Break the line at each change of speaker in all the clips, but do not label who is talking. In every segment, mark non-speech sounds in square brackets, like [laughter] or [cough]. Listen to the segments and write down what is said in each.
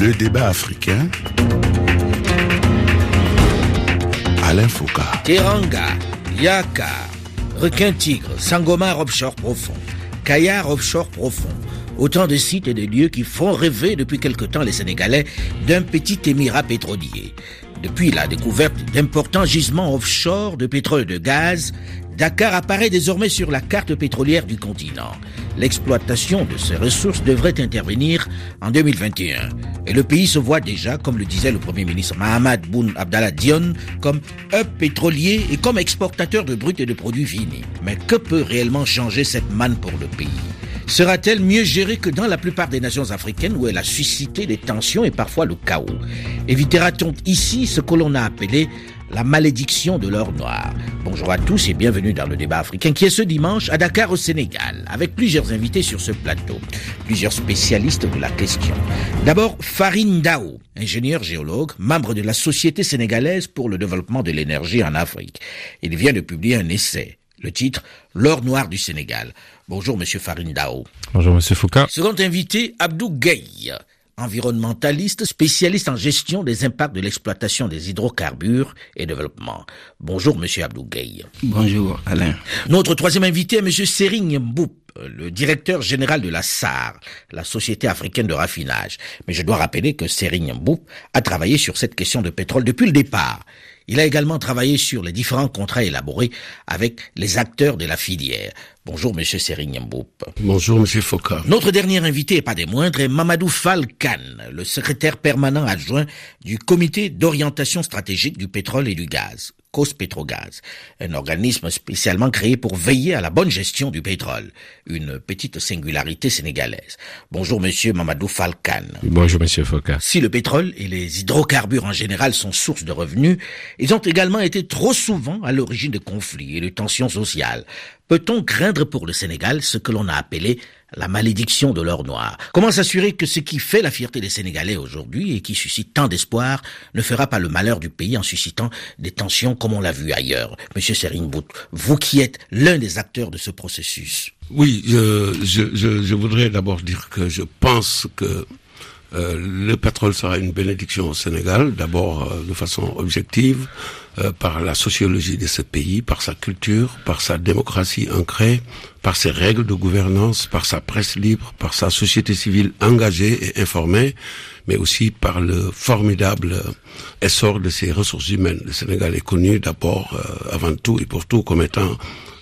Le débat africain. Alain Foucault.
Teranga, Yaka, requin-tigre, Sangomar offshore profond, Kayar offshore profond. Autant de sites et de lieux qui font rêver depuis quelque temps les Sénégalais d'un petit émirat pétrolier. Depuis la découverte d'importants gisements offshore de pétrole et de gaz, Dakar apparaît désormais sur la carte pétrolière du continent. L'exploitation de ces ressources devrait intervenir en 2021. Et le pays se voit déjà, comme le disait le Premier ministre Mahamad Boun Abdallah Dion, comme hub pétrolier et comme exportateur de brut et de produits finis. Mais que peut réellement changer cette manne pour le pays? Sera-t-elle mieux gérée que dans la plupart des nations africaines où elle a suscité des tensions et parfois le chaos? Évitera-t-on ici ce que l'on a appelé la malédiction de l'or noir. Bonjour à tous et bienvenue dans le débat africain qui est ce dimanche à Dakar au Sénégal, avec plusieurs invités sur ce plateau, plusieurs spécialistes de la question. D'abord, Farine Dao, ingénieur géologue, membre de la Société sénégalaise pour le développement de l'énergie en Afrique. Il vient de publier un essai, le titre L'or noir du Sénégal. Bonjour Monsieur Farine Dao.
Bonjour Monsieur Foucault.
Second invité, Abdou Gueye, environnementaliste, spécialiste en gestion des impacts de l'exploitation des hydrocarbures et développement. Bonjour, monsieur Abdou Gueye.
Bonjour, Alain.
Notre troisième invité est monsieur Serigne Mboup, le directeur général de la SAR, la Société africaine de raffinage. Mais je dois rappeler que Serigne Mboup a travaillé sur cette question de pétrole depuis le départ. Il a également travaillé sur les différents contrats élaborés avec les acteurs de la filière. Bonjour, Monsieur Serigne Mboup.
Bonjour, Monsieur Foucault.
Notre dernier invité, et pas des moindres, est Mamadou Falkan, le secrétaire permanent adjoint du Comité d'orientation stratégique du pétrole et du gaz. Petrogaz, un organisme spécialement créé pour veiller à la bonne gestion du pétrole, une petite singularité sénégalaise. Bonjour monsieur Mamadou Falkan.
Bonjour monsieur Foucault.
Si le pétrole et les hydrocarbures en général sont source de revenus, ils ont également été trop souvent à l'origine de conflits et de tensions sociales. Peut-on craindre pour le Sénégal ce que l'on a appelé la malédiction de l'or noir? Comment s'assurer que ce qui fait la fierté des Sénégalais aujourd'hui et qui suscite tant d'espoir ne fera pas le malheur du pays en suscitant des tensions comme on l'a vu ailleurs? Monsieur Serine Bout, vous qui êtes l'un des acteurs de ce processus.
Oui, je, je voudrais d'abord dire que je pense que euh, le pétrole sera une bénédiction au Sénégal, d'abord euh, de façon objective, euh, par la sociologie de ce pays, par sa culture, par sa démocratie ancrée, par ses règles de gouvernance, par sa presse libre, par sa société civile engagée et informée, mais aussi par le formidable essor de ses ressources humaines. Le Sénégal est connu d'abord, avant tout et pour tout, comme étant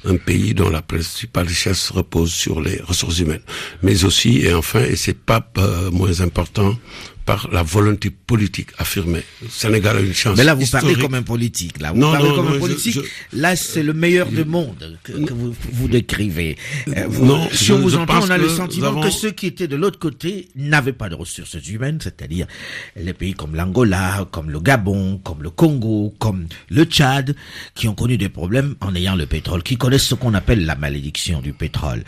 un pays dont la principale richesse repose sur les ressources humaines, mais aussi et enfin, et c'est pas euh, moins important, par la volonté politique affirmée. Le Sénégal a une chance.
Mais là, vous parlez comme un politique. Là, vous
non,
parlez
non,
comme
non,
un politique.
je-
Là, c'est le meilleur du monde que, que vous, vous décrivez. Euh, vous-
Non,
si
je-
on vous entend, on a le sentiment que ceux qui étaient de l'autre côté n'avaient pas de ressources humaines, c'est-à-dire les pays comme l'Angola, comme le Gabon, comme le Congo, comme le Tchad, qui ont connu des problèmes en ayant le pétrole, qui connaissent ce qu'on appelle la malédiction du pétrole.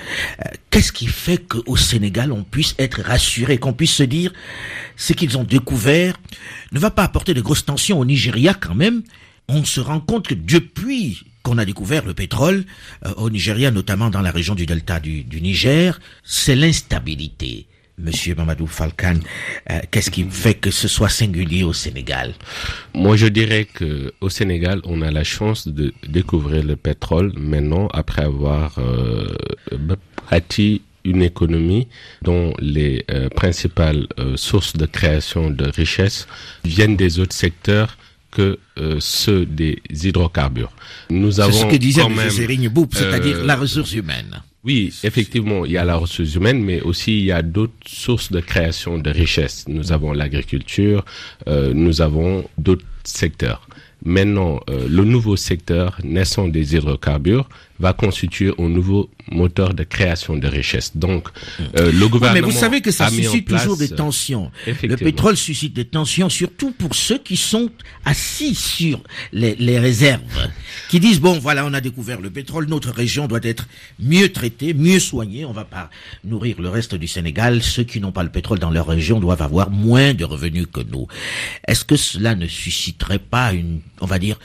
Euh, Qu'est-ce qui fait qu'au Sénégal, on puisse être rassuré, qu'on puisse se dire ce qu'ils ont découvert ne va pas apporter de grosses tensions au Nigeria quand même. On se rend compte que depuis qu'on a découvert le pétrole euh, au Nigeria, notamment dans la région du delta du, Niger, c'est l'instabilité. Monsieur Mamadou Falkan, euh, qu'est-ce qui fait que ce soit singulier au Sénégal?
Moi, je dirais que au Sénégal, on a la chance de découvrir le pétrole maintenant après avoir euh, bâti une économie dont les euh, principales euh, sources de création de richesse viennent des autres secteurs que euh, ceux des hydrocarbures. Nous avons
ce que disait
quand
M. c'est-à-dire la ressource humaine.
Oui, effectivement, il y a la ressource humaine, mais aussi il y a d'autres sources de création de richesse. Nous avons l'agriculture, nous avons d'autres secteurs. Maintenant, euh, le nouveau secteur naissant des hydrocarbures va constituer un nouveau moteur de création de richesse. Donc, euh, le
Oui,
gouvernement
mais vous savez que ça suscite toujours des tensions. Le pétrole suscite des tensions, surtout pour ceux qui sont assis sur les, les réserves, qui disent bon voilà on a découvert le pétrole, notre région doit être mieux traitée, mieux soignée, on va pas nourrir le reste du Sénégal. Ceux qui n'ont pas le pétrole dans leur région doivent avoir moins de revenus que nous. Est-ce que cela ne susciterait pas une, on va dire,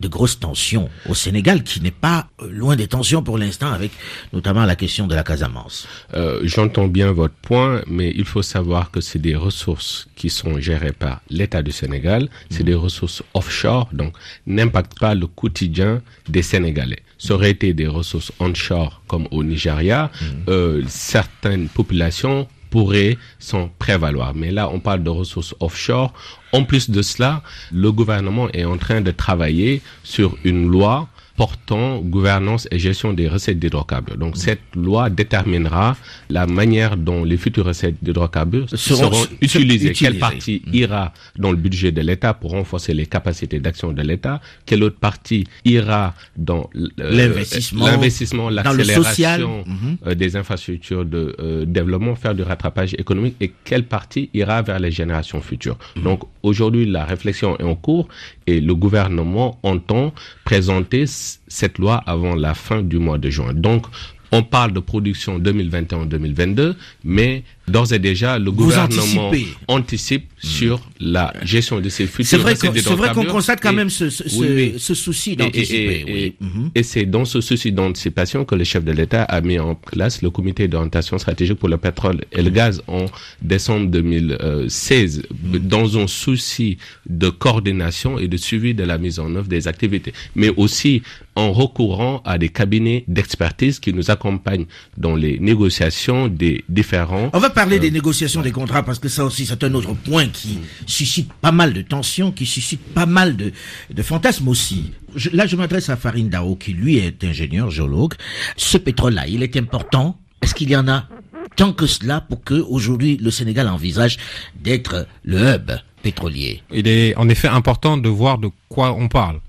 de grosses tensions au Sénégal, qui n'est pas euh, loin des tensions pour l'instant, avec notamment la question de la Casamance.
Euh, J'entends bien votre point, mais il faut savoir que c'est des ressources qui sont gérées par l'État du Sénégal, c'est des ressources offshore, donc n'impactent pas le quotidien des Sénégalais. Ça aurait été des ressources onshore comme au Nigeria, euh, certaines populations pourraient s'en prévaloir. Mais là, on parle de ressources offshore. En plus de cela, le gouvernement est en train de travailler sur une loi portant gouvernance et gestion des recettes d'hydrocarbures. Donc cette loi déterminera la manière dont les futures recettes d'hydrocarbures seront,
Seront
utilisées.
utilisées.
Quelle partie ira dans le budget de l'État pour renforcer les capacités d'action de l'État? Quelle autre partie ira dans euh,
L'investissement,
l'accélération euh, des infrastructures de euh, développement, faire du rattrapage économique et quelle partie ira vers les générations futures? Donc aujourd'hui, la réflexion est en cours et le gouvernement entend présenter cette loi avant la fin du mois de juin. Donc on parle de production 2021-2022, mais d'ores et déjà, le gouvernement
anticipez.
anticipe sur la gestion de ces futures
C'est vrai qu'on c'est vrai qu'on
d'hydrocarbures.
constate quand
Et-
même ce, ce, ce-
Oui, oui.
ce souci
et-
d'anticiper.
et-
oui.
Et c'est dans ce souci d'anticipation que le chef de l'État a mis en place le comité d'orientation stratégique pour le pétrole et le gaz en décembre 2016, dans un souci de coordination et de suivi de la mise en œuvre des activités, mais aussi en recourant à des cabinets d'expertise qui nous accompagnent dans les négociations des différents
On va parler des négociations des contrats parce que ça aussi c'est un autre point qui suscite pas mal de tensions, qui suscite pas mal de, de fantasmes aussi. Je- là, je m'adresse à Farid Dao qui lui est ingénieur géologue. Ce pétrole-là, il est important. Est-ce qu'il y en a tant que cela pour que aujourd'hui le Sénégal envisage d'être le hub pétrolier?
Il est en effet important de voir de quoi on parle.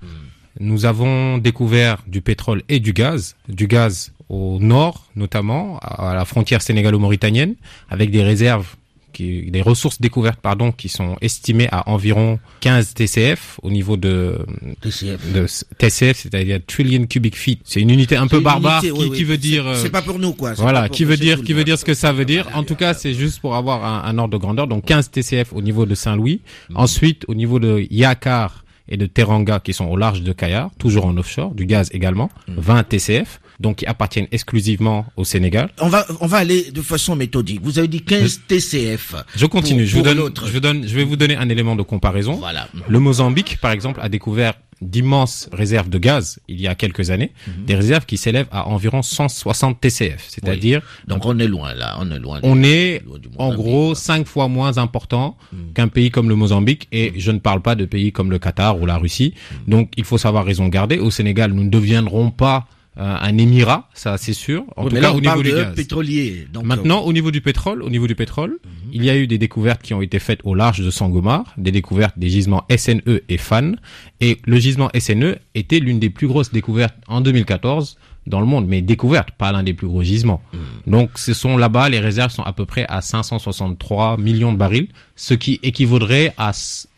Nous avons découvert du pétrole et du gaz, du gaz au nord notamment, à la frontière sénégalo-mauritanienne, avec des réserves, qui, des ressources découvertes pardon, qui sont estimées à environ 15 TCF au niveau de,
TCF.
de TCF, c'est-à-dire trillion cubic feet. C'est une unité un peu barbare
unité,
qui,
oui, oui.
qui veut dire.
C'est pas pour nous quoi.
Voilà, qui veut dire, qui veut dire ce que ça veut dire. En tout cas, c'est juste pour avoir un, un ordre de grandeur. Donc 15 TCF au niveau de Saint-Louis. Ensuite, au niveau de Yakar et de Teranga, qui sont au large de Kayar, toujours en offshore, du gaz également, 20 TCF, donc qui appartiennent exclusivement au Sénégal.
On va, on va aller de façon méthodique. Vous avez dit 15 TCF.
Je continue.
Pour-
je vous
pour
donne, je vous donne, je vais vous donner un élément de comparaison.
Voilà.
Le Mozambique, par exemple, a découvert d'immenses réserves de gaz il y a quelques années,
Mhm.
des réserves qui s'élèvent à environ 160 TCF, c'est-à-dire
Donc on est loin là, on est loin.
on est
loin du
en gros cinq fois moins important
Mm.
qu'un pays comme le Mozambique et je ne parle pas de pays comme le Qatar ou la Russie. Donc il faut savoir raison garder. Au Sénégal, nous ne deviendrons pas un émirat, ça c'est sûr. En
Oui,
tout
mais
cas
là, on
au niveau du gaz.
pétrolier. Donc,
Maintenant, au niveau du pétrole, au niveau du pétrole,
Mhm.
il y a eu des découvertes qui ont été faites au large de Sangomar, des découvertes des gisements SNE et FAN. Et le gisement SNE était l'une des plus grosses découvertes en 2014 dans le monde, mais découverte, pas l'un des plus gros gisements.
Mhm.
Donc, ce sont là-bas, les réserves sont à peu près à 563 millions de barils, ce qui équivaudrait à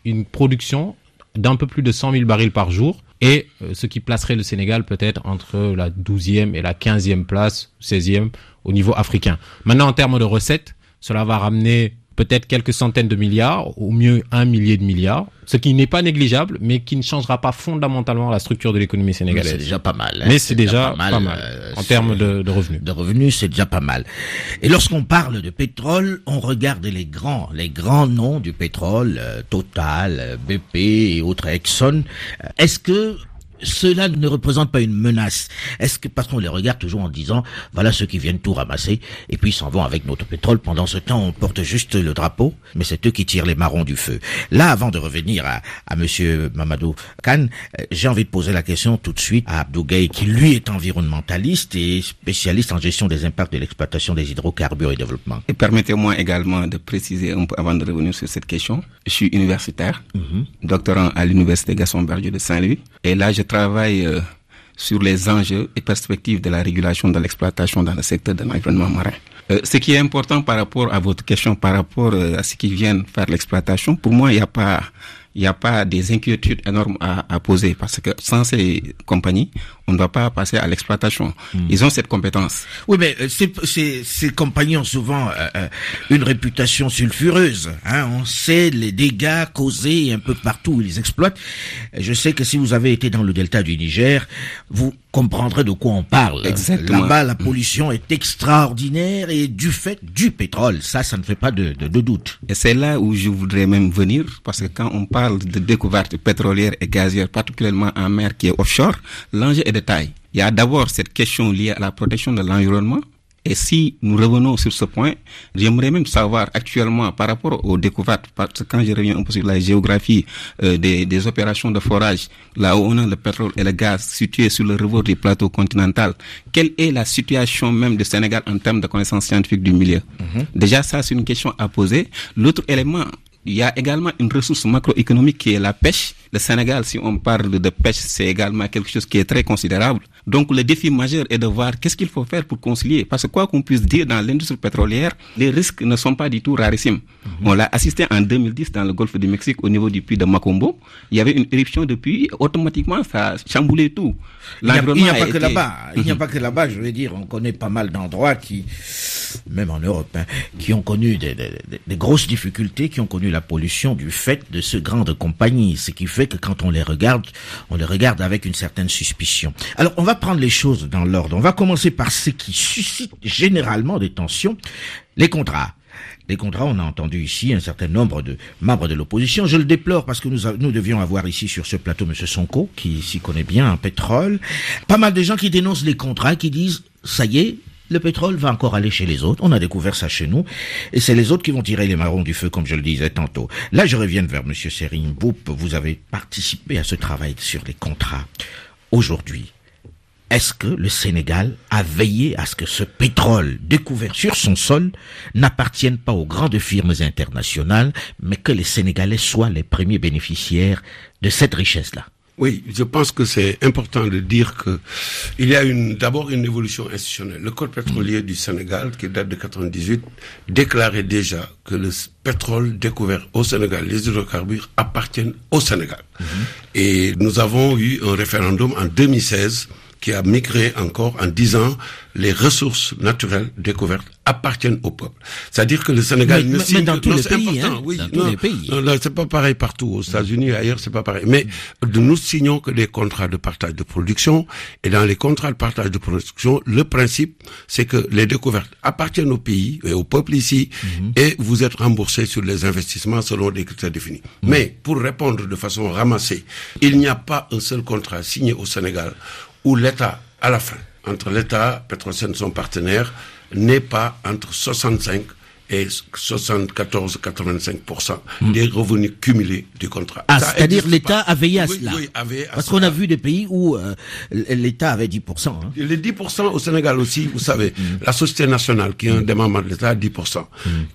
une production d'un peu plus de 100 000 barils par jour, et euh, ce qui placerait le Sénégal peut-être entre la 12e et la 15e place, 16e au niveau africain. Maintenant, en termes de recettes, cela va ramener peut-être quelques centaines de milliards, au mieux un millier de milliards, ce qui n'est pas négligeable, mais qui ne changera pas fondamentalement la structure de l'économie sénégalaise.
c'est déjà pas mal. hein.
Mais c'est déjà pas mal,
euh,
en termes de, de revenus.
de revenus, c'est déjà pas mal. Et lorsqu'on parle de pétrole, on regarde les grands, les grands noms du pétrole, euh, Total, euh, BP et autres Exxon. Est-ce que cela ne représente pas une menace Est-ce que parce qu'on les regarde toujours en disant voilà ceux qui viennent tout ramasser et puis s'en vont avec notre pétrole pendant ce temps on porte juste le drapeau mais c'est eux qui tirent les marrons du feu. Là avant de revenir à, à monsieur Mamadou Khan, euh, j'ai envie de poser la question tout de suite à Abdou Gueye qui lui est environnementaliste et spécialiste en gestion des impacts de l'exploitation des hydrocarbures et développement.
Et permettez-moi également de préciser un peu avant de revenir sur cette question. Je suis universitaire, doctorant à l'université Gaston Berger de Saint-Louis. Et là, je travaille euh, sur les enjeux et perspectives de la régulation de l'exploitation dans le secteur de l'environnement marin. Euh, ce qui est important par rapport à votre question, par rapport euh, à ce qui viennent faire l'exploitation, pour moi, il n'y a pas il n'y a pas des inquiétudes énormes à, à poser parce que sans ces compagnies, on ne doit pas passer à l'exploitation.
Hmm.
Ils ont cette compétence.
Oui, mais euh, ces, ces, ces compagnies ont souvent euh, euh, une réputation sulfureuse. Hein. On sait les dégâts causés un peu partout où ils exploitent. Je sais que si vous avez été dans le delta du Niger, vous comprendrez de quoi on parle.
Exactement.
Là-bas, la pollution est extraordinaire et du fait du pétrole. Ça, ça ne fait pas de, de, de doute.
Et c'est là où je voudrais même venir, parce que quand on parle de découverte pétrolière et gazière, particulièrement en mer qui est offshore, l'enjeu est de Il y a d'abord cette question liée à la protection de l'environnement. Et si nous revenons sur ce point, j'aimerais même savoir actuellement par rapport aux découvertes, parce que quand je reviens un peu sur la géographie euh, des, des, opérations de forage, là où on a le pétrole et le gaz situés sur le rebord du plateau continental, quelle est la situation même du Sénégal en termes de connaissances scientifiques du milieu? Mm -hmm. Déjà, ça, c'est une question à poser. L'autre élément, il y a également une ressource macroéconomique qui est la pêche. Le Sénégal, si on parle de pêche, c'est également quelque chose qui est très considérable. Donc le défi majeur est de voir qu'est-ce qu'il faut faire pour concilier. Parce que quoi qu'on puisse dire dans l'industrie pétrolière, les risques ne sont pas du tout rarissimes. Mm -hmm. On l'a assisté en 2010 dans le golfe du Mexique au niveau du puits de Macombo. Il y avait une éruption de puits, automatiquement ça a chamboulé tout.
Il n'y a, a, pas été... que là-bas. Il n'y a pas que là-bas, je veux dire, on connaît pas mal d'endroits qui, même en Europe, hein, qui ont connu des, des, des, grosses difficultés, qui ont connu la pollution du fait de ce grandes compagnies. Ce qui fait que quand on les regarde, on les regarde avec une certaine suspicion. Alors, on va prendre les choses dans l'ordre. On va commencer par ce qui suscite généralement des tensions, les contrats. Les contrats, on a entendu ici un certain nombre de membres de l'opposition. Je le déplore parce que nous, nous devions avoir ici sur ce plateau M. Sonko, qui s'y connaît bien en pétrole. Pas mal de gens qui dénoncent les contrats, qui disent, ça y est, le pétrole va encore aller chez les autres. On a découvert ça chez nous. Et c'est les autres qui vont tirer les marrons du feu, comme je le disais tantôt. Là, je reviens vers M. Serine. Vous avez participé à ce travail sur les contrats. Aujourd'hui, est-ce que le Sénégal a veillé à ce que ce pétrole découvert sur son sol n'appartienne pas aux grandes firmes internationales, mais que les Sénégalais soient les premiers bénéficiaires de cette richesse-là?
Oui, je pense que c'est important de dire que il y a une d'abord une évolution institutionnelle. Le code pétrolier du Sénégal, qui date de 98, déclarait déjà que le pétrole découvert au Sénégal, les hydrocarbures appartiennent au Sénégal. Mm -hmm. Et nous avons eu un référendum en 2016 qui a migré encore en disant les ressources naturelles découvertes appartiennent au peuple. C'est-à-dire que le Sénégal
mais,
ne
mais,
signe
dans tous les pays,
important,
hein,
oui,
dans
non,
tous les pays.
non, non, c'est pas pareil partout. Aux États-Unis, ailleurs, c'est pas pareil. Mais nous signons que des contrats de partage de production et dans les contrats de partage de production, le principe, c'est que les découvertes appartiennent au pays et au peuple ici et vous êtes remboursé sur les investissements selon des critères définis. Mais pour répondre de façon ramassée, il n'y a pas un seul contrat signé au Sénégal où l'État, à la fin, entre l'État, Petrosen, son partenaire, n'est pas entre 65 et 74-85% des revenus cumulés du contrat.
Ah, c'est-à-dire l'État a veillé à
Oui,
cela.
oui, avait à
Parce qu'on a vu des pays où euh, l'État avait 10%. hein.
Les 10% au Sénégal aussi, vous savez, la Société nationale, qui est un des membres de l'État, 10%,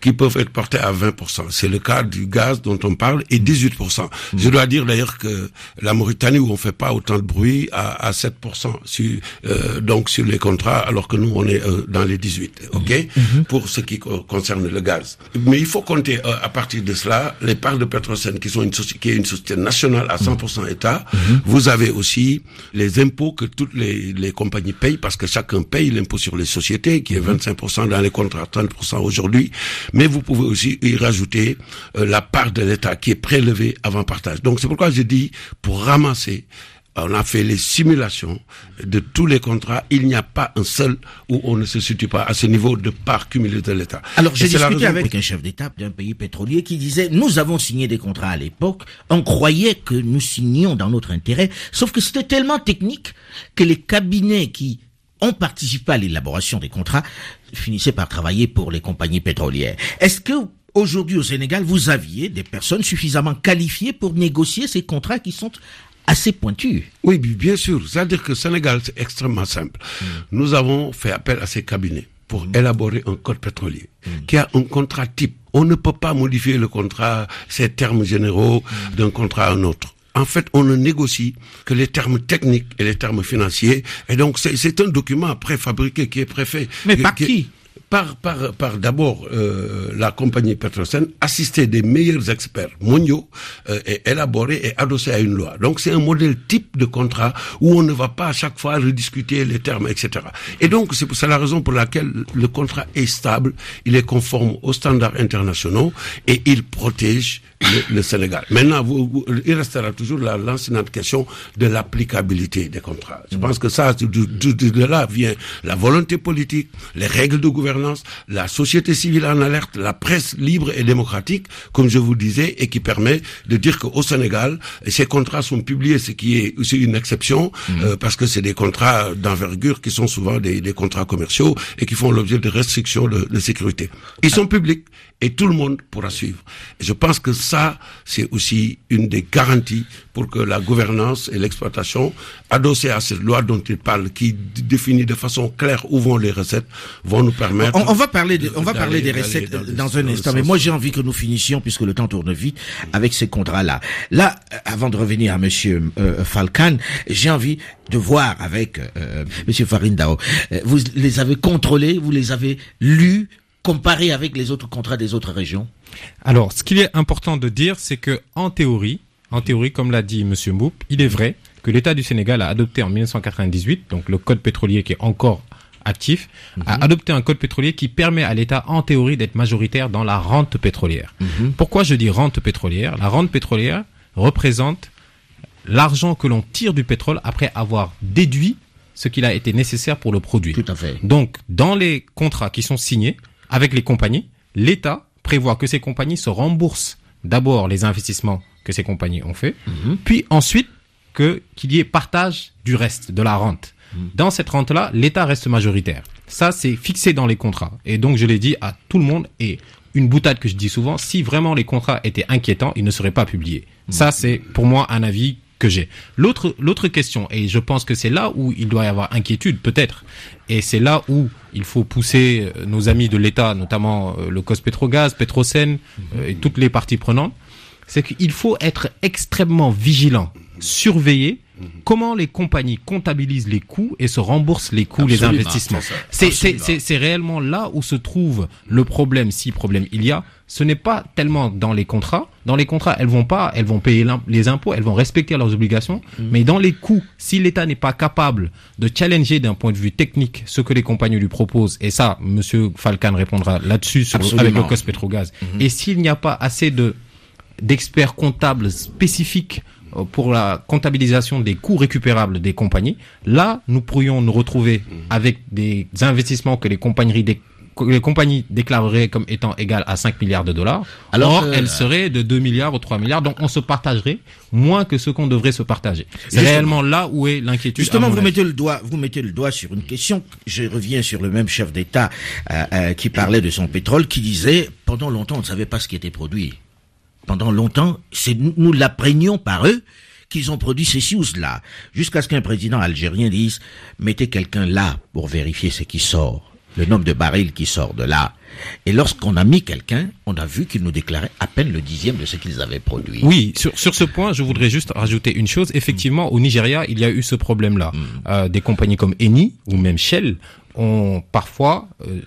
qui peuvent être portés à 20%. C'est le cas du gaz dont on parle, et 18%. Je dois dire d'ailleurs que la Mauritanie, où on fait pas autant de bruit, a, à 7% sur, euh, donc sur les contrats, alors que nous, on est euh, dans les 18%, ok? Pour ce qui co- le gaz. Mais il faut compter euh, à partir de cela les parts de Petrosen, qui sont une qui est une société nationale à 100% État. Vous avez aussi les impôts que toutes les, les compagnies payent, parce que chacun paye l'impôt sur les sociétés, qui est 25% dans les contrats, 30% aujourd'hui. Mais vous pouvez aussi y rajouter euh, la part de l'État qui est prélevée avant partage. Donc c'est pourquoi je dis, pour ramasser on a fait les simulations de tous les contrats. Il n'y a pas un seul où on ne se situe pas à ce niveau de part cumulée de l'État.
Alors, j'ai discuté avec un chef d'État d'un pays pétrolier qui disait, nous avons signé des contrats à l'époque, on croyait que nous signions dans notre intérêt, sauf que c'était tellement technique que les cabinets qui ont participé à l'élaboration des contrats finissaient par travailler pour les compagnies pétrolières. Est-ce que aujourd'hui au Sénégal, vous aviez des personnes suffisamment qualifiées pour négocier ces contrats qui sont assez pointus
Oui, bi- bien sûr. C'est-à-dire que Sénégal, c'est extrêmement simple. Nous avons fait appel à ces cabinets pour élaborer un code pétrolier qui a un contrat type. On ne peut pas modifier le contrat, ces termes généraux d'un contrat à un autre. En fait, on ne négocie que les termes techniques et les termes financiers. Et donc, c'est c'est un document préfabriqué qui est préfet.
Mais
qui-
par
qui-
qui?
Par, par, par d'abord euh, la compagnie Petrosen, assister des meilleurs experts mondiaux euh, et élaborer et adosser à une loi. Donc c'est un modèle type de contrat où on ne va pas à chaque fois rediscuter les termes, etc. Et donc c'est la raison pour laquelle le contrat est stable, il est conforme aux standards internationaux et il protège le, Sénégal. Maintenant, il restera toujours la lancinante question de l'applicabilité des contrats. Je pense que ça, de, de, là vient la volonté politique, les règles de gouvernance, la société civile en alerte, la presse libre et démocratique, comme je vous disais, et qui permet de dire qu'au Sénégal, ces contrats sont publiés, ce qui est aussi une exception, mmh. euh, parce que c'est des contrats d'envergure qui sont souvent des, des, contrats commerciaux et qui font l'objet de restrictions de, de sécurité. Ils sont publics et tout le monde pourra suivre. Et je pense que ça, c'est aussi une des garanties pour que la gouvernance et l'exploitation, adossées à cette loi dont il parle, qui définit de façon claire où vont les recettes, vont nous permettre.
On, va parler, de, on va parler des recettes dans, un instant, mais moi j'ai envie que nous finissions puisque le temps tourne vite avec ces contrats-là. Là, avant de revenir à Monsieur euh, Falcan, j'ai envie de voir avec euh, Monsieur Farindao. Euh, vous les avez contrôlés, vous les avez lus, comparé avec les autres contrats des autres régions
Alors, ce qu'il est important de dire, c'est que en théorie, en théorie, comme l'a dit Monsieur Mboup, il est vrai que l'État du Sénégal a adopté en 1998, donc le code pétrolier qui est encore actif, a mhm. adopté un code pétrolier qui permet à l'État, en théorie, d'être majoritaire dans la rente pétrolière. Mhm. Pourquoi je dis rente pétrolière? La rente pétrolière représente l'argent que l'on tire du pétrole après avoir déduit ce qu'il a été nécessaire pour le produire.
Tout à fait.
Donc, dans les contrats qui sont signés, avec les compagnies, l'État prévoit que ces compagnies se remboursent d'abord les investissements que ces compagnies ont fait, mhm. puis ensuite que qu'il y ait partage du reste de la rente. Mhm. Dans cette rente-là, l'État reste majoritaire. Ça, c'est fixé dans les contrats. Et donc, je l'ai dit à tout le monde et une boutade que je dis souvent, si vraiment les contrats étaient inquiétants, ils ne seraient pas publiés. Mhm. Ça, c'est pour moi un avis que j'ai. L'autre, l'autre question, et je pense que c'est là où il doit y avoir inquiétude, peut-être, et c'est là où il faut pousser euh, nos amis de l'État, notamment euh, le COS Pétrogaz, Petrosen euh, et toutes les parties prenantes, c'est qu'il faut être extrêmement vigilant, surveiller comment les compagnies comptabilisent les coûts et se remboursent les coûts, les investissements. C'est réellement là où se trouve le problème, si problème il y a. Ce n'est pas tellement dans les contrats. Dans les contrats, elles vont pas, elles vont payer les impôts, elles vont respecter leurs obligations. Mm. Mais dans les coûts, si l'État n'est pas capable de challenger d'un point de vue technique ce que les compagnies lui proposent, et ça, Monsieur Falcan répondra là-dessus avec le COS Petrogaz. Mm-hmm. Et s'il n'y a pas assez de d'experts comptables spécifiques euh, pour la comptabilisation des coûts récupérables des compagnies. Là, nous pourrions nous retrouver avec des investissements que les compagnies les compagnies déclareraient comme étant égales à 5 milliards de dollars. Alors Or, elles seraient de 2 milliards ou 3 milliards. Donc, on se partagerait moins que ce qu'on devrait se partager. C'est réellement là où est l'inquiétude.
Justement, vous mettez le doigt, vous mettez le doigt sur une question. Je reviens sur le même chef d'État euh, euh, qui parlait de son pétrole, qui disait pendant longtemps on ne savait pas ce qui était produit pendant longtemps, c'est nous l'apprenions par eux qu'ils ont produit ces choses-là, jusqu'à ce qu'un président algérien dise mettez quelqu'un là pour vérifier ce qui sort, le nombre de barils qui sort de là. Et lorsqu'on a mis quelqu'un, on a vu qu'il nous déclarait à peine le dixième de ce qu'ils avaient produit.
Oui, sur, sur ce point, je voudrais juste rajouter une chose. Effectivement, au Nigeria, il y a eu ce problème-là. Mm. Euh, des compagnies comme Eni ou même Shell ont parfois euh,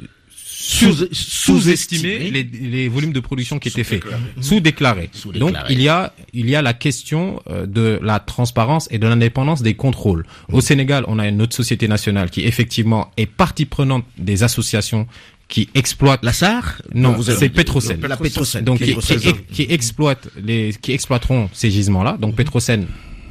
sous-estimer les, les, volumes de production qui étaient faits, sous-déclarés. Donc il y a il y a la question euh, de la transparence et de l'indépendance des contrôles. Au Sénégal, on a une autre société nationale qui effectivement est partie prenante des associations qui exploitent
la SAR?
Non, c'est Petrosen.
La Petrosen.
Donc qui, qui, qui, exploite les qui exploiteront ces gisements-là. Donc Petrosen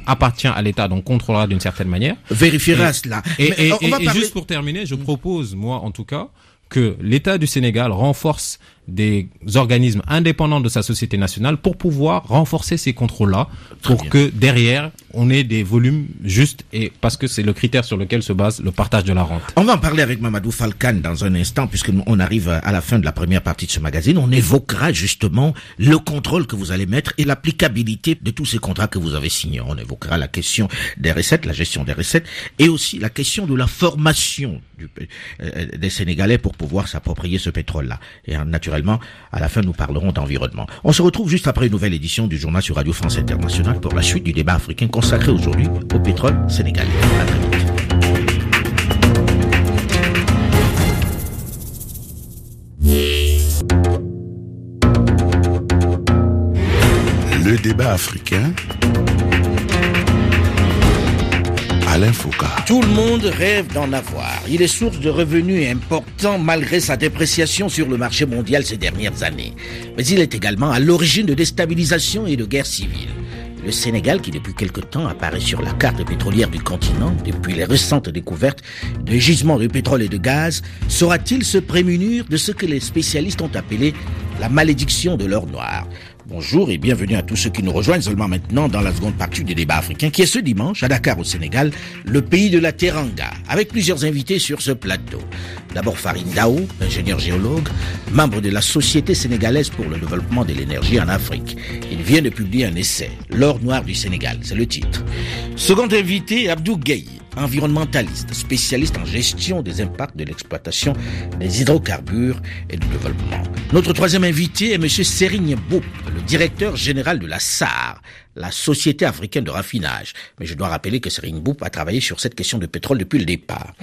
appartient à l'État, donc contrôlera d'une certaine manière.
Vérifiera cela.
Et, et, et juste pour terminer, je propose, moi en tout cas, que l'État du Sénégal renforce des organismes indépendants de sa société nationale pour pouvoir renforcer ces contrôles-là, pour que derrière, on ait des volumes justes et parce que c'est le critère sur lequel se base le partage de la rente.
On va en parler avec Mamadou Falkan dans un instant, puisque on arrive à la fin de la première partie de ce magazine. On évoquera justement le contrôle que vous allez mettre et l'applicabilité de tous ces contrats que vous avez signés. On évoquera la question des recettes, la gestion des recettes, et aussi la question de la formation du, euh, des Sénégalais pour pouvoir s'approprier ce pétrole-là. Et naturellement, à la fin, nous parlerons d'environnement. On se retrouve juste après une nouvelle édition du journal sur Radio France Internationale pour la suite du débat africain consacré aujourd'hui au pétrole sénégalais. Très vite.
Le débat africain.
Tout le monde rêve d'en avoir. Il est source de revenus importants malgré sa dépréciation sur le marché mondial ces dernières années. Mais il est également à l'origine de déstabilisation et de guerres civiles. Le Sénégal, qui depuis quelque temps apparaît sur la carte pétrolière du continent, depuis les récentes découvertes de gisements de pétrole et de gaz, saura-t-il se prémunir de ce que les spécialistes ont appelé la malédiction de l'or noir? Bonjour et bienvenue à tous ceux qui nous rejoignent seulement maintenant dans la seconde partie du débat africain qui est ce dimanche à Dakar au Sénégal, le pays de la Teranga, avec plusieurs invités sur ce plateau. D'abord Farid Dao, ingénieur géologue, membre de la Société sénégalaise pour le développement de l'énergie en Afrique. Il vient de publier un essai, L'or noir du Sénégal, c'est le titre. Second invité, Abdou Gueye, environnementaliste, spécialiste en gestion des impacts de l'exploitation des hydrocarbures et du développement. Notre troisième invité est M. Serigne Boup, le directeur général de la SAR, la Société africaine de raffinage. Mais je dois rappeler que Serigne Boup a travaillé sur cette question de pétrole depuis le départ.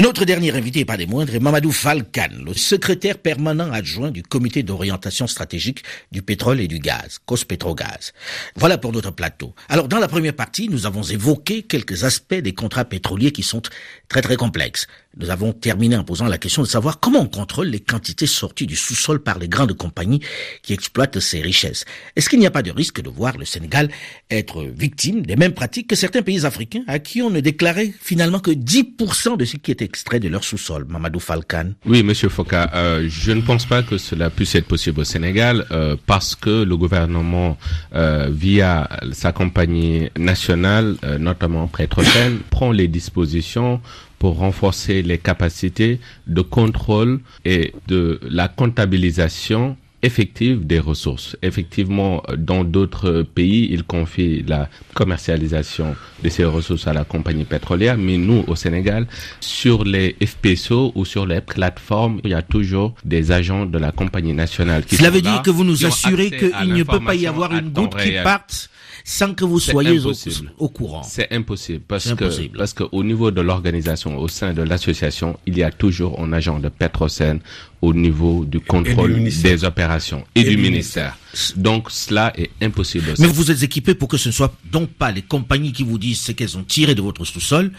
Notre dernier invité, et pas des moindres, est Mamadou Falkan, le secrétaire permanent adjoint du comité d'orientation stratégique du pétrole et du gaz, COSPETROGAZ. Voilà pour notre plateau. Alors, dans la première partie, nous avons évoqué quelques aspects des contrats pétroliers qui sont très très complexes. Nous avons terminé en posant la question de savoir comment on contrôle les quantités sorties du sous-sol par les grandes compagnies qui exploitent ces richesses. Est-ce qu'il n'y a pas de risque de voir le Sénégal être victime des mêmes pratiques que certains pays africains à qui on ne déclarait finalement que 10% de ce qui est extrait de leur sous-sol Mamadou Falkan.
Oui, Monsieur Foucault, euh, je ne pense pas que cela puisse être possible au Sénégal euh, parce que le gouvernement, euh, via sa compagnie nationale, notamment Petrosen, prend les dispositions pour renforcer les capacités de contrôle et de la comptabilisation effective des ressources. Effectivement, dans d'autres pays, ils confient la commercialisation de ces ressources à la compagnie pétrolière, mais nous, au Sénégal, sur les FPSO ou sur les plateformes, il y a toujours des agents de la compagnie nationale qui
Cela
sont
veut
là,
dire que vous nous assurez qu'il ne peut pas y avoir une goutte qui parte sans que vous
C'est
soyez au,
impossible.
au courant.
C'est impossible parce
C'est
que
impossible.
parce que au niveau de l'organisation, au sein de l'association, il y a toujours un agent de Petrosen au niveau du contrôle des opérations et,
Et
du
du
ministère. Donc cela est impossible.
Mais vous êtes équipé pour que ce ne soit donc pas les compagnies qui vous disent ce qu'elles ont tiré de votre sous-sol,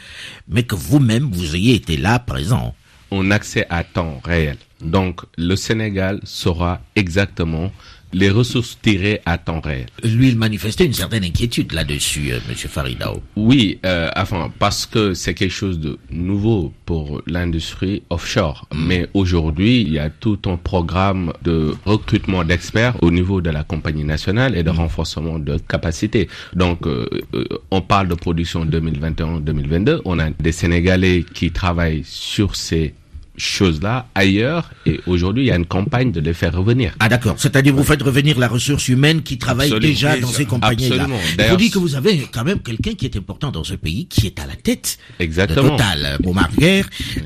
mais que vous-même vous ayez été là présent.
on accès à temps réel. Donc le Sénégal saura exactement les ressources tirées à temps réel.
Lui, il manifestait une certaine inquiétude là-dessus, euh, Monsieur Faridao.
Oui, euh, enfin, parce que c'est quelque chose de nouveau pour l'industrie offshore. Mais aujourd'hui, il y a tout un programme de recrutement d'experts au niveau de la compagnie nationale et de renforcement de capacité. Donc, euh, euh, on parle de production 2021-2022. On a des Sénégalais qui travaillent sur ces choses-là ailleurs et aujourd'hui, il y a une campagne de les faire revenir.
Ah d'accord, c'est-à-dire vous faites revenir la ressource humaine qui travaille
Absolument.
déjà dans ces compagnies-là. Faut
D'ailleurs,
dire que vous avez quand même quelqu'un qui est important dans ce pays, qui est à la tête
Exactement.
de Total.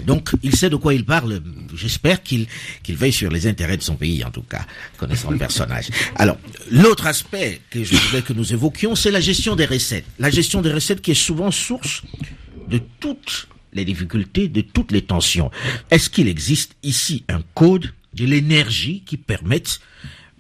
Donc il sait de quoi il parle. J'espère qu'il qu'il veille sur les intérêts de son pays, en tout cas, connaissant le [laughs] personnage. Alors, l'autre aspect que je voulais que nous évoquions, c'est la gestion des recettes. La gestion des recettes qui est souvent source de toutes les difficultés, de toutes les tensions. Est-ce qu'il existe ici un code de l'énergie qui permette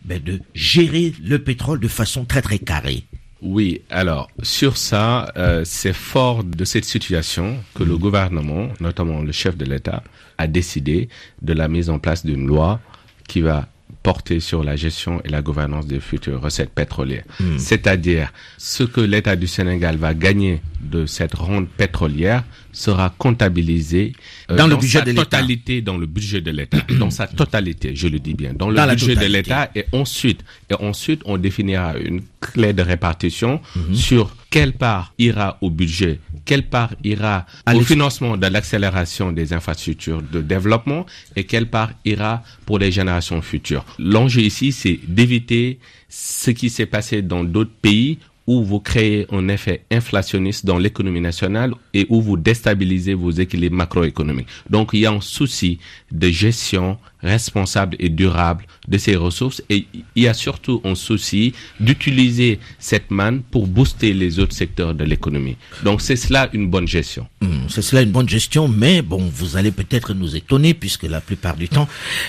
ben, de gérer le pétrole de façon très très carrée?
Oui, alors sur ça, euh, c'est fort de cette situation que le gouvernement, notamment le chef de l'État, a décidé de la mise en place d'une loi qui va porter sur la gestion et la gouvernance des futures recettes pétrolières. C'est-à-dire, ce que l'État du Sénégal va gagner de cette ronde pétrolière sera comptabilisé euh,
Dans le budget
sa
de l'État.
totalité, dans le budget de l'État, [clears throat] dans sa totalité, je le dis bien, dans le
Dans
budget de l'État et ensuite, et ensuite, on définira une clé de répartition
Mhm.
sur quelle part ira au budget, quelle part ira
À
au financement de l'accélération des infrastructures de développement et quelle part ira pour les générations futures. L'enjeu ici, c'est d'éviter ce qui s'est passé dans d'autres pays où vous créez un effet inflationniste dans l'économie nationale et où vous déstabilisez vos équilibres macroéconomiques. Donc il y a un souci de gestion responsable et durable de ces ressources et il y a surtout un souci d'utiliser cette manne pour booster les autres secteurs de l'économie. Donc c'est cela une bonne gestion.
Hmm, c'est cela une bonne gestion, mais bon, vous allez peut-être nous étonner puisque la plupart du temps,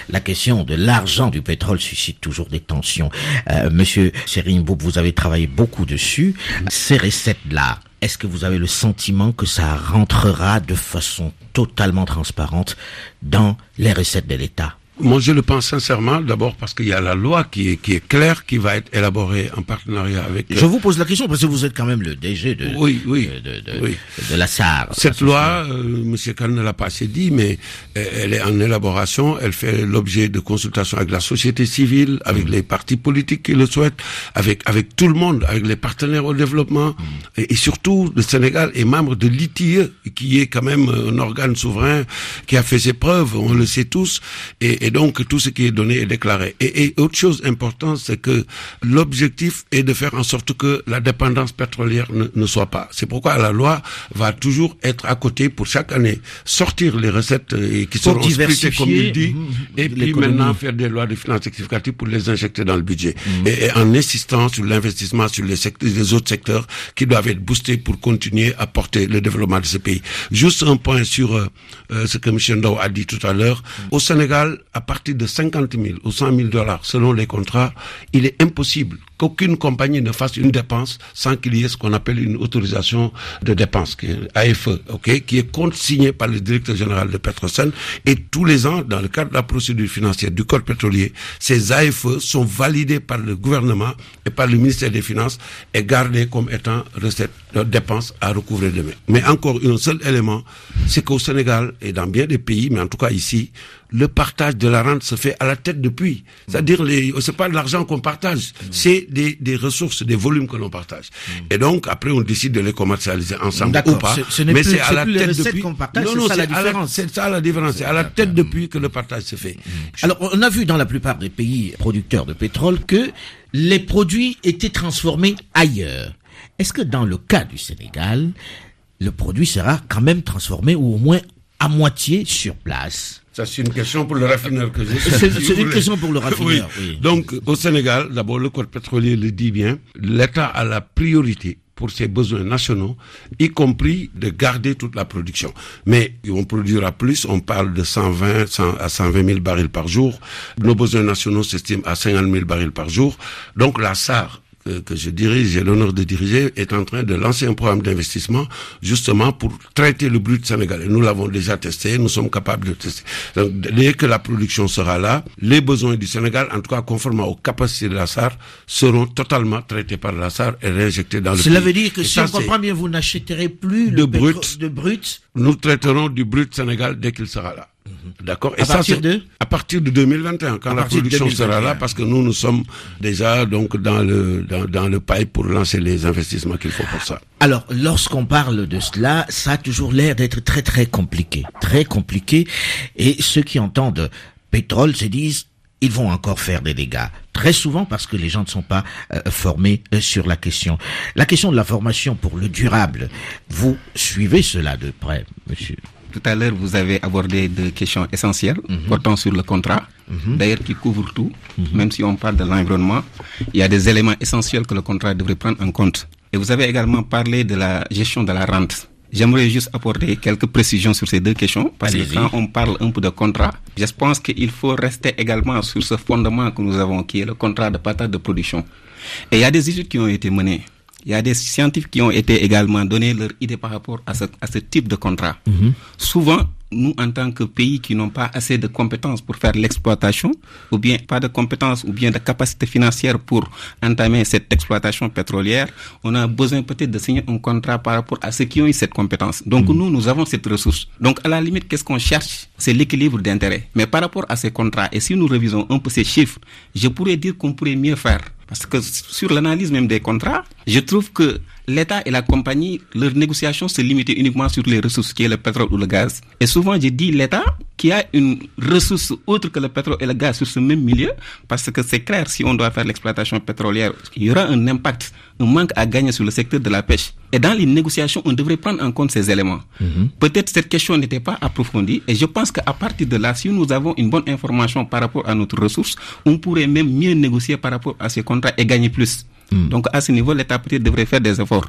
la question de l'argent du pétrole suscite toujours des tensions. Euh, Monsieur Serim vous avez travaillé beaucoup dessus. Ces recettes-là, est-ce que vous avez le sentiment que ça rentrera de façon totalement transparente dans les recettes de l'État?
Moi, je le pense sincèrement, d'abord parce qu'il y a la loi qui est, qui est claire, qui va être élaborée en partenariat avec...
Je vous pose la question parce que vous êtes quand même le DG de,
oui, oui,
de, de, oui. de la SAR.
Cette loi, euh, M. Kahn ne l'a pas assez dit, mais elle est en élaboration, elle fait l'objet de consultations avec la société civile, avec mm. les partis politiques qui le souhaitent, avec, avec tout le monde, avec les partenaires au développement, mm. et, et, surtout le Sénégal est membre de l'ITIE, qui est quand même un organe souverain qui a fait ses preuves, on le sait tous, et, et et donc tout ce qui est donné est déclaré. Et, autre chose importante, c'est que l'objectif est de faire en sorte que la dépendance pétrolière ne, soit pas. C'est pourquoi la loi va toujours être à côté pour chaque année, sortir les recettes euh, qui seront splittées comme il dit, mmh, et puis maintenant faire des lois de finances rectificatives pour les injecter dans le budget. Mmh. Et, en insistant sur l'investissement sur les, les autres secteurs qui doivent être boostés pour continuer à porter le développement de ce pays. Juste un point sur euh, euh, ce que M. Ndao a dit tout à l'heure. Mmh. Au Sénégal, à partir de 50 000 ou 100 000 dollars selon les contrats, il est impossible qu'aucune compagnie ne fasse une dépense sans qu'il y ait ce qu'on appelle une autorisation de dépense, qui est AFE, ok, qui est consignée par le directeur général de Petrosen. Et tous les ans, dans le cadre de la procédure financière du code pétrolier, ces AFE sont validés par le gouvernement et par le ministère des Finances et gardés comme étant recettes, dépenses à recouvrer demain. Mais encore un seul élément, c'est qu'au Sénégal et dans bien des pays, mais en tout cas ici, le partage de la rente se fait à la tête depuis. C'est-à-dire, c'est pas de l'argent qu'on partage, c'est des, des ressources, des volumes que l'on partage. Et donc, après, on décide de les commercialiser ensemble ou pas.
mais c'est à la tête depuis. non, non, c'est ça la différence.
C'est ça la différence. C'est à la tête depuis que le partage se fait.
Alors, on a vu dans la plupart des pays producteurs de pétrole que les produits étaient transformés ailleurs. Est-ce que dans le cas du Sénégal, le produit sera quand même transformé ou au moins à moitié sur place?
Ça, c'est une question pour le raffineur que j'ai.
C'est une question pour le [laughs] raffineur.
Oui. Donc, au Sénégal, d'abord, le code pétrolier le dit bien, l'État a la priorité pour ses besoins nationaux, y compris de garder toute la production. Mais on produira plus, on parle de 120 100 à 120 000 barils par jour. Nos besoins nationaux s'estiment à 50 000 barils par jour. Donc la SAR que, je dirige, j'ai l'honneur de diriger, est en train de lancer un programme d'investissement justement pour traiter le brut sénégalais. Nous l'avons déjà testé, nous sommes capables de tester. Donc, dès que la production sera là, les besoins du Sénégal, en tout cas conformément aux capacités de la SAR, seront totalement traités par la SAR et réinjectés dans le
Cela veut dire que si on comprend bien, vous n'achèterez plus
de
brut,
de brut. Nous traiterons du brut Sénégal dès qu'il sera là. Mhm. D'accord.
Et à partir de
À partir de 2021, quand la production sera là, parce que nous, nous sommes déjà donc dans le dans, dans le pipe pour lancer les investissements qu'il faut pour ça.
Alors, lorsqu'on parle de cela, ça a toujours l'air d'être très très compliqué, très compliqué. Et ceux qui entendent pétrole se disent ils vont encore faire des dégâts. Très souvent parce que les gens ne sont pas euh, formés euh, sur la question. La question de la formation pour le durable, vous suivez cela de près, monsieur?
Tout à l'heure, vous avez abordé deux questions essentielles mhm. portant sur le contrat, mhm. d'ailleurs qui couvrent tout. Mhm. Même si on parle de l'environnement, il y a des éléments essentiels que le contrat devrait prendre en compte. Et vous avez également parlé de la gestion de la rente. J'aimerais juste apporter quelques précisions sur ces deux questions, parce que quand on parle un peu de contrat, je pense qu'il faut rester également sur ce fondement que nous avons, qui est le contrat de patate de production. Et il y a des études qui ont été menées il y a des scientifiques qui ont été également donné leur idée par rapport à ce, à ce type de contrat. Mhm. Souvent, nous, en tant que pays qui n'ont pas assez de compétences pour faire l'exploitation, ou bien pas de compétences, ou bien de capacité financière pour entamer cette exploitation pétrolière, on a besoin peut-être de signer un contrat par rapport à ceux qui ont eu cette compétence. Donc mhm. nous, nous avons cette ressource. Donc à la limite, qu'est-ce qu'on cherche? C'est l'équilibre d'intérêt. Mais par rapport à ces contrats, et si nous révisons un peu ces chiffres, je pourrais dire qu'on pourrait mieux faire. Parce que sur l'analyse même des contrats, je trouve que l'État et la compagnie, leur négociation se limitait uniquement sur les ressources qui est le pétrole ou le gaz. Et souvent, j'ai dit l'État qui a une ressource autre que le pétrole et le gaz sur ce même milieu, parce que c'est clair, si on doit faire l'exploitation pétrolière, il y aura un impact, un manque à gagner sur le secteur de la pêche. Et dans les négociations, on devrait prendre en compte ces éléments. Peut-être cette question n'était pas approfondie, et je pense qu'à partir de là, si nous avons une bonne information par rapport à notre ressource, on pourrait même mieux négocier par rapport à ces contrats et gagner plus. Donc à ce niveau, l'État peut-être devrait faire des efforts.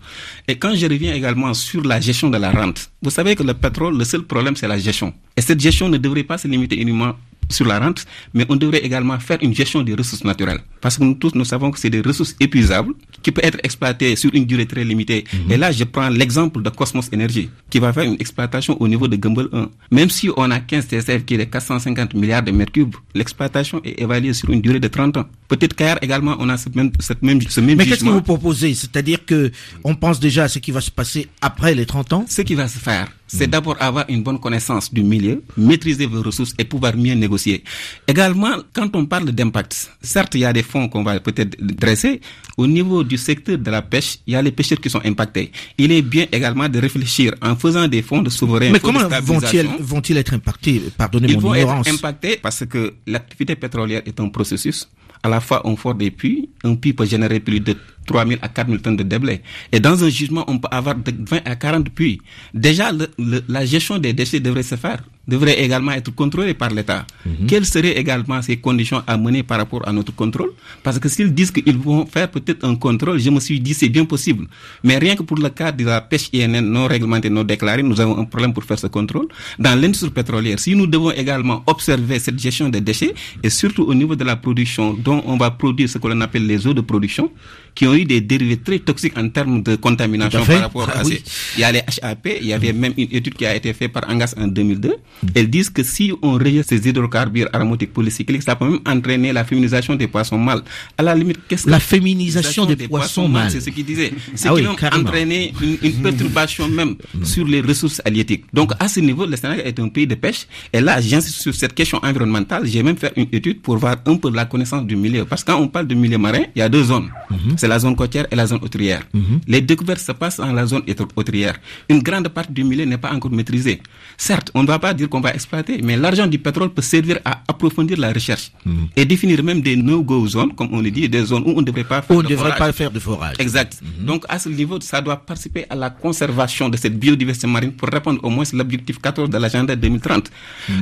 Et quand je reviens également sur la gestion de la rente, vous savez que le pétrole, le seul problème, c'est la gestion. Et cette gestion ne devrait pas se limiter uniquement sur la rente, mais on devrait également faire une gestion des ressources naturelles. Parce que nous tous, nous savons que c'est des ressources épuisables qui peuvent être exploitées sur une durée très limitée. Et là, je prends l'exemple de Cosmos Energy, qui va faire une exploitation au niveau de Gumbel 1. Même si on a 15 TSF qui est de 450 milliards de mètres cubes, l'exploitation est évaluée sur une durée de 30 ans. Peut-être qu'ailleurs également, on a cette même, cette même, ce même
Mais qu'est-ce que vous proposez? C'est-à-dire que on pense déjà à ce qui va se passer après les 30 ans?
Ce qui va se faire, c'est d'abord avoir une bonne connaissance du milieu, maîtriser vos ressources et pouvoir mieux négocier. Également, quand on parle d'impact, certes, il y a des fonds qu'on va peut-être dresser. Au niveau du secteur de la pêche, il y a les pêcheurs qui sont impactés. Il est bien également de réfléchir en faisant des fonds de souveraineté.
Mais comment vont-ils vont-ils être impactés? Pardonnez
Ils
mon
vont
ignorance.
être impactés parce que l'activité pétrolière est un processus. À la fois, on fort des puits. Un puits peut générer plus de 3 000 à 4 000 tonnes de déblais. Et dans un jugement, on peut avoir de 20 à 40 puits. Déjà, le- le- la gestion des déchets devrait se faire, devrait également être contrôlée par l'État. Quelles seraient également ces conditions à mener par rapport à notre contrôle? Parce que s'ils disent qu'ils vont faire peut-être un contrôle, je me suis dit c'est bien possible. Mais rien que pour le cas de la pêche INN non réglementée, non déclarée, nous avons un problème pour faire ce contrôle. Dans l'industrie pétrolière, si nous devons également observer cette gestion des déchets, et surtout au niveau de la production, dont on va produire ce que l'on appelle les eaux de production, qui ont eu des dérivés très toxiques en termes de contamination par rapport
Ah
à
oui.
ces... Il y a les HAP, il y avait même une étude qui a été faite par Angas en 2002. Elles disent que si on rejette ces hydrocarbures aromatiques polycycliques, ça peut même entraîner la féminisation des poissons mâles. À la limite, qu'est-ce que
La féminisation des poissons mâles.
C'est ce qu'il disait. C'est
Ah
qui
oui, carrément.
entraîner une, une perturbation même sur les ressources halieutiques. Donc, à ce niveau, le Sénégal est un pays de pêche. Et là, j'insiste sur cette question environnementale. J'ai même fait une étude pour voir un peu la connaissance du milieu. Parce que quand on parle de milieu marin, il y a deux zones. C'est la zone côtière et la zone autrière. Les découvertes se passent dans la zone autrière. Une grande partie du milieu n'est pas encore maîtrisée. Certes, on ne va pas dire qu'on va exploiter, mais l'argent du pétrole peut servir à approfondir la recherche et définir même des no-go zones, comme on le dit, des zones où on ne devrait pas faire
On ne
de
devrait
forage.
pas faire de forage.
Exact. Donc, à ce niveau, ça doit participer à la conservation de cette biodiversité marine pour répondre au moins à l'objectif 14 de l'agenda 2030.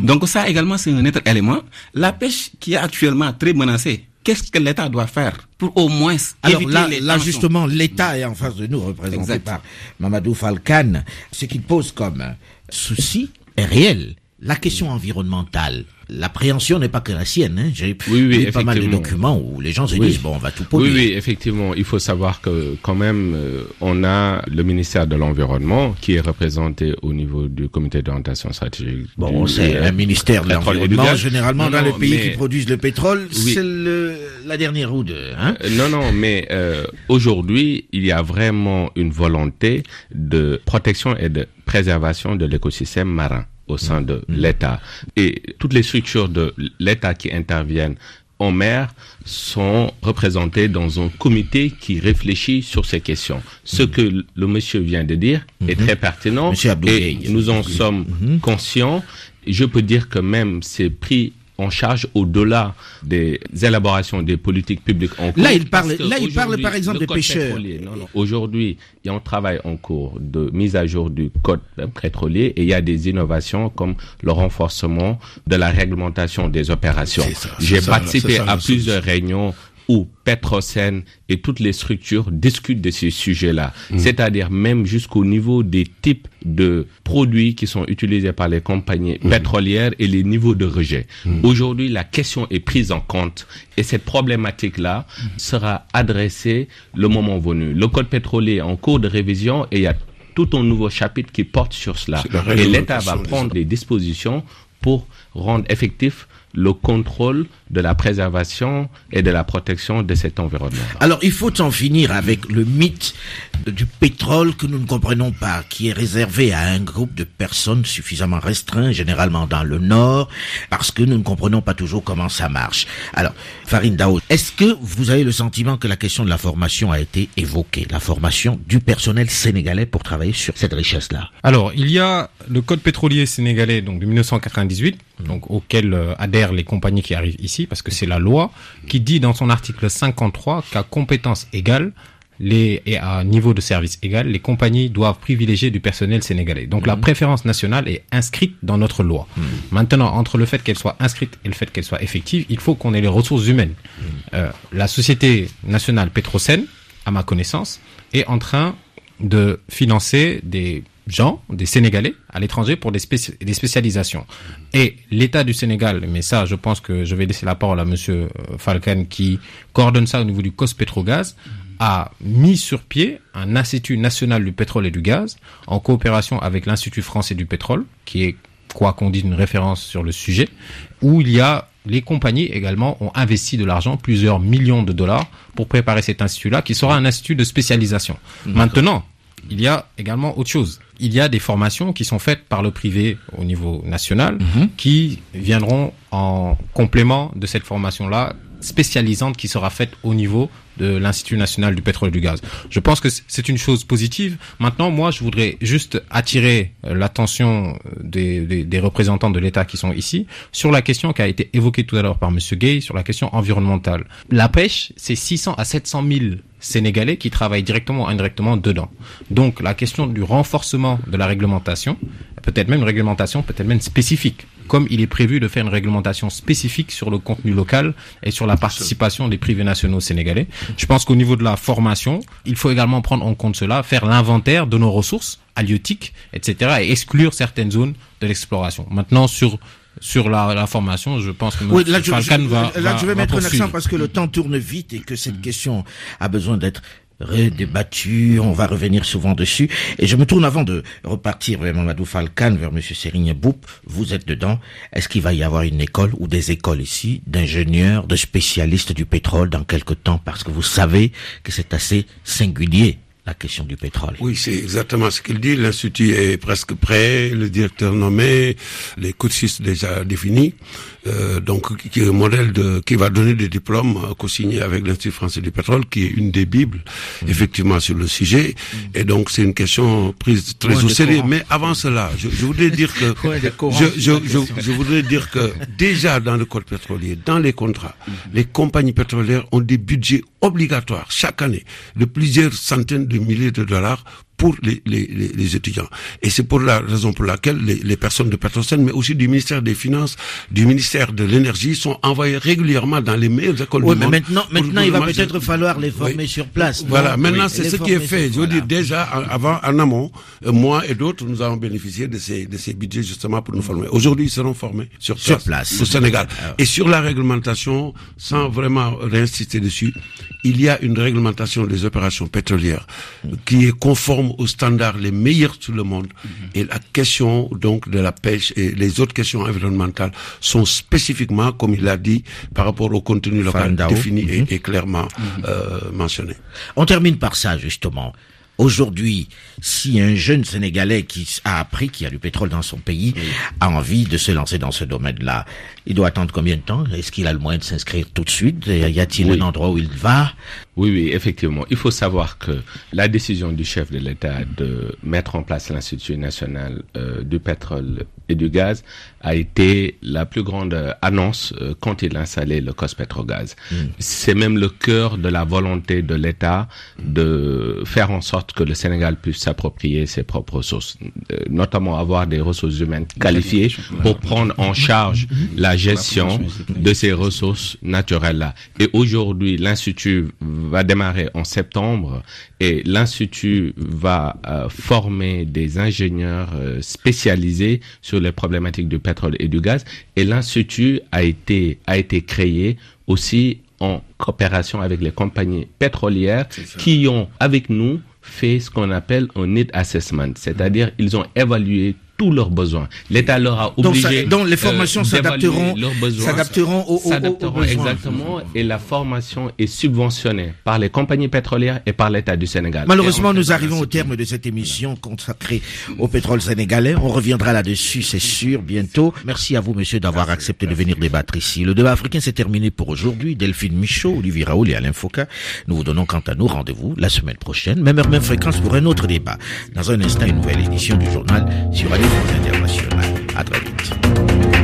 Donc, ça également, c'est un autre élément. La pêche qui est actuellement très menacée, qu'est-ce que l'État doit faire pour au moins
Alors
éviter
là,
les
là justement, l'État est en face de nous, représenté
Exact.
par Mamadou Falkan. Ce qu'il pose comme souci est réel. La question environnementale, l'appréhension n'est pas que la sienne. Hein. J'ai
Oui, oui,
lu pas mal de documents où les gens se
Oui.
disent bon, on va tout polluer.
Oui, oui, effectivement. Il faut savoir que quand même, euh, on a le ministère de l'Environnement qui est représenté au niveau du comité d'orientation stratégique.
Bon, c'est
euh,
un ministère de l'environnement. Généralement,
Non,
dans les pays
mais-
qui produisent le pétrole, c'est la dernière roue de. Hein
Euh, Non, non, mais euh, aujourd'hui, il y a vraiment une volonté de protection et de préservation de l'écosystème marin au sein de l'État. Et toutes les structures de l'État qui interviennent en mer sont représentées dans un comité qui réfléchit sur ces questions. Ce que le monsieur vient de dire est très pertinent et nous en sommes conscients. Je peux dire que même c'est pris en charge au-delà des élaborations des politiques publiques en cours.
Là, il parle- là, il parle, par exemple,
le
des pêcheurs.
Aujourd'hui, il y a un travail en cours de mise à jour du code pétrolier et il y a des innovations comme le renforcement de la réglementation des opérations. J'ai participé
ça,
à plusieurs réunions où Petrosen et toutes les structures discutent de ces sujets-là. C'est-à-dire même jusqu'au niveau des types de produits qui sont utilisés par les compagnies pétrolières et les niveaux de rejet. Aujourd'hui, la question est prise en compte et cette problématique-là sera adressée le moment venu. Le code pétrolier est en cours de révision et il y a tout un nouveau chapitre qui porte sur cela. Et l'État va prendre des dispositions pour rendre effectif le contrôle de la préservation et de la protection de cet environnement.
Alors, il faut en finir avec le mythe du pétrole que nous ne comprenons pas, qui est réservé à un groupe de personnes suffisamment restreint, généralement dans le Nord, parce que nous ne comprenons pas toujours comment ça marche. Alors, Farine Dao, est-ce que vous avez le sentiment que la question de la formation a été évoquée, la formation du personnel sénégalais pour travailler sur cette richesse-là?
Alors, il y a le code pétrolier sénégalais donc de 1998, donc auquel euh, adhèrent les compagnies qui arrivent ici, parce que c'est la loi qui dit dans son article 53 qu'à compétence égale, les, et à niveau de service égal, les compagnies doivent privilégier du personnel sénégalais. Donc la préférence nationale est inscrite dans notre loi. Maintenant, entre le fait qu'elle soit inscrite et le fait qu'elle soit effective, il faut qu'on ait les ressources humaines. Euh, la société nationale Petrosen, à ma connaissance, est en train de financer des gens, des Sénégalais, à l'étranger pour des, spéci- des spécialisations. Et l'État du Sénégal, mais ça, je pense que je vais laisser la parole à Monsieur euh, Falcan qui coordonne ça au niveau du COS Pétrogaz, a mis sur pied un institut national du pétrole et du gaz en coopération avec l'Institut français du pétrole, qui est, quoi qu'on dise, une référence sur le sujet, où il y a les compagnies également ont investi de l'argent, plusieurs millions de dollars, pour préparer cet institut-là, qui sera un institut de spécialisation. Maintenant, il y a également autre chose. Il y a des formations qui sont faites par le privé au niveau national, qui viendront en complément de cette formation-là spécialisante qui sera faite au niveau de l'Institut national du pétrole et du gaz. Je pense que c'est une chose positive. Maintenant, moi, je voudrais juste attirer euh, l'attention euh, des, des, des représentants de l'État qui sont ici sur la question qui a été évoquée tout à l'heure par Monsieur Gay sur la question environnementale. La pêche, c'est 600 à 700 000 Sénégalais qui travaillent directement ou indirectement dedans. Donc, la question du renforcement de la réglementation, peut-être même une réglementation, peut-être même spécifique, comme il est prévu de faire une réglementation spécifique sur le contenu local et sur la participation des privés nationaux sénégalais. Je pense qu'au niveau de la formation, il faut également prendre en compte cela, faire l'inventaire de nos ressources halieutiques, etc., et exclure certaines zones de l'exploration. Maintenant, sur sur la, la formation, je pense que
Oui, là, je,
Falcane
je-
va,
là,
va-
je vais
va
mettre un accent parce que le temps tourne vite et que cette question a besoin d'être redébattue. On va revenir souvent dessus. Et je me tourne avant de repartir vers Mamadou Falcane, vers Monsieur Serigne Boup. Vous êtes dedans. Est-ce qu'il va y avoir une école ou des écoles ici d'ingénieurs, de spécialistes du pétrole dans quelque temps? Parce que vous savez que c'est assez singulier, la question du pétrole.
Oui, c'est exactement ce qu'il dit. L'institut est presque prêt, le directeur nommé, les coachs déjà définis. Euh, donc, qui est un modèle de, qui va donner des diplômes euh, co-signés avec l'Institut français du pétrole, qui est une des bibles, effectivement, sur le sujet. Et donc, c'est une question prise très
Ouais,
au sérieux. Mais avant cela, je, je voudrais dire que, [laughs]
Ouais,
je, je, je, voudrais dire que déjà dans le code pétrolier, dans les contrats, les compagnies pétrolières ont des budgets obligatoires chaque année de plusieurs centaines de milliers de dollars pour les, les, les, les étudiants. Et c'est pour la raison pour laquelle les, les personnes de Petrosen, mais aussi du ministère des Finances, du ministère de l'Énergie, sont envoyées régulièrement dans les meilleures écoles
Oui,
du
mais
monde.
maintenant, maintenant, il va peut-être falloir les former
Oui.
sur place.
Voilà,
non
maintenant
Oui,
c'est ce qui est fait. Je veux dire
voilà.
déjà avant en amont, euh, moi et d'autres, nous avons bénéficié de ces de ces budgets justement pour nous former. Aujourd'hui, ils seront formés sur place,
Sur place.
au Sénégal. Et sur la réglementation, sans vraiment réinsister dessus, il y a une réglementation des opérations pétrolières qui est conforme aux standards les meilleurs sur le monde. Et la question donc de la pêche et les autres questions environnementales sont spécifiquement, comme il l'a dit, par rapport au contenu local
Fandao.
défini et, et clairement euh, mentionné.
On termine par ça, justement. Aujourd'hui, si un jeune Sénégalais qui a appris qu'il y a du pétrole dans son pays a envie de se lancer dans ce domaine-là, il doit attendre combien de temps? Est-ce qu'il a le moyen de s'inscrire tout de suite? Y a-t-il
Oui.
un endroit où il va?
Oui, oui, effectivement. Il faut savoir que la décision du chef de l'État de mettre en place l'Institut national euh, du pétrole et du gaz a été la plus grande euh, annonce euh, quand il a installé le COS-Pétrogaz. C'est même le cœur de la volonté de l'État de faire en sorte que le Sénégal puisse s'approprier ses propres ressources, euh, notamment avoir des ressources humaines qualifiées pour prendre en charge la gestion de ces ressources naturelles-là. Et aujourd'hui, l'Institut va démarrer en septembre et l'Institut va euh, former des ingénieurs spécialisés sur les problématiques du pétrole et du gaz. Et l'Institut a été, a été créé aussi en coopération avec les compagnies pétrolières qui ont, avec nous, fait ce qu'on appelle un need assessment, c'est-à-dire ils ont évalué tous leurs besoins. L'État leur a
Donc, ça-
obligé.
donc les
euh,
formations
d'évaluer
s'adapteront-
leurs besoins.
s'adapteront aux- besoins.
exactement. Et la formation est subventionnée par les compagnies pétrolières et par l'État du Sénégal.
Malheureusement, nous arrivons au terme de cette émission consacrée au pétrole sénégalais. On reviendra là-dessus, c'est sûr, bientôt. Merci à vous, monsieur, d'avoir accepté de venir débattre ici. Le débat africain s'est terminé pour aujourd'hui. Delphine Michaud, Olivier Raoul et Alain Foucault. Nous vous donnons quant à nous rendez-vous la semaine prochaine, même heure, même fréquence pour un autre débat. Dans un instant, une nouvelle édition du journal sur Radio Internationale. À très vite.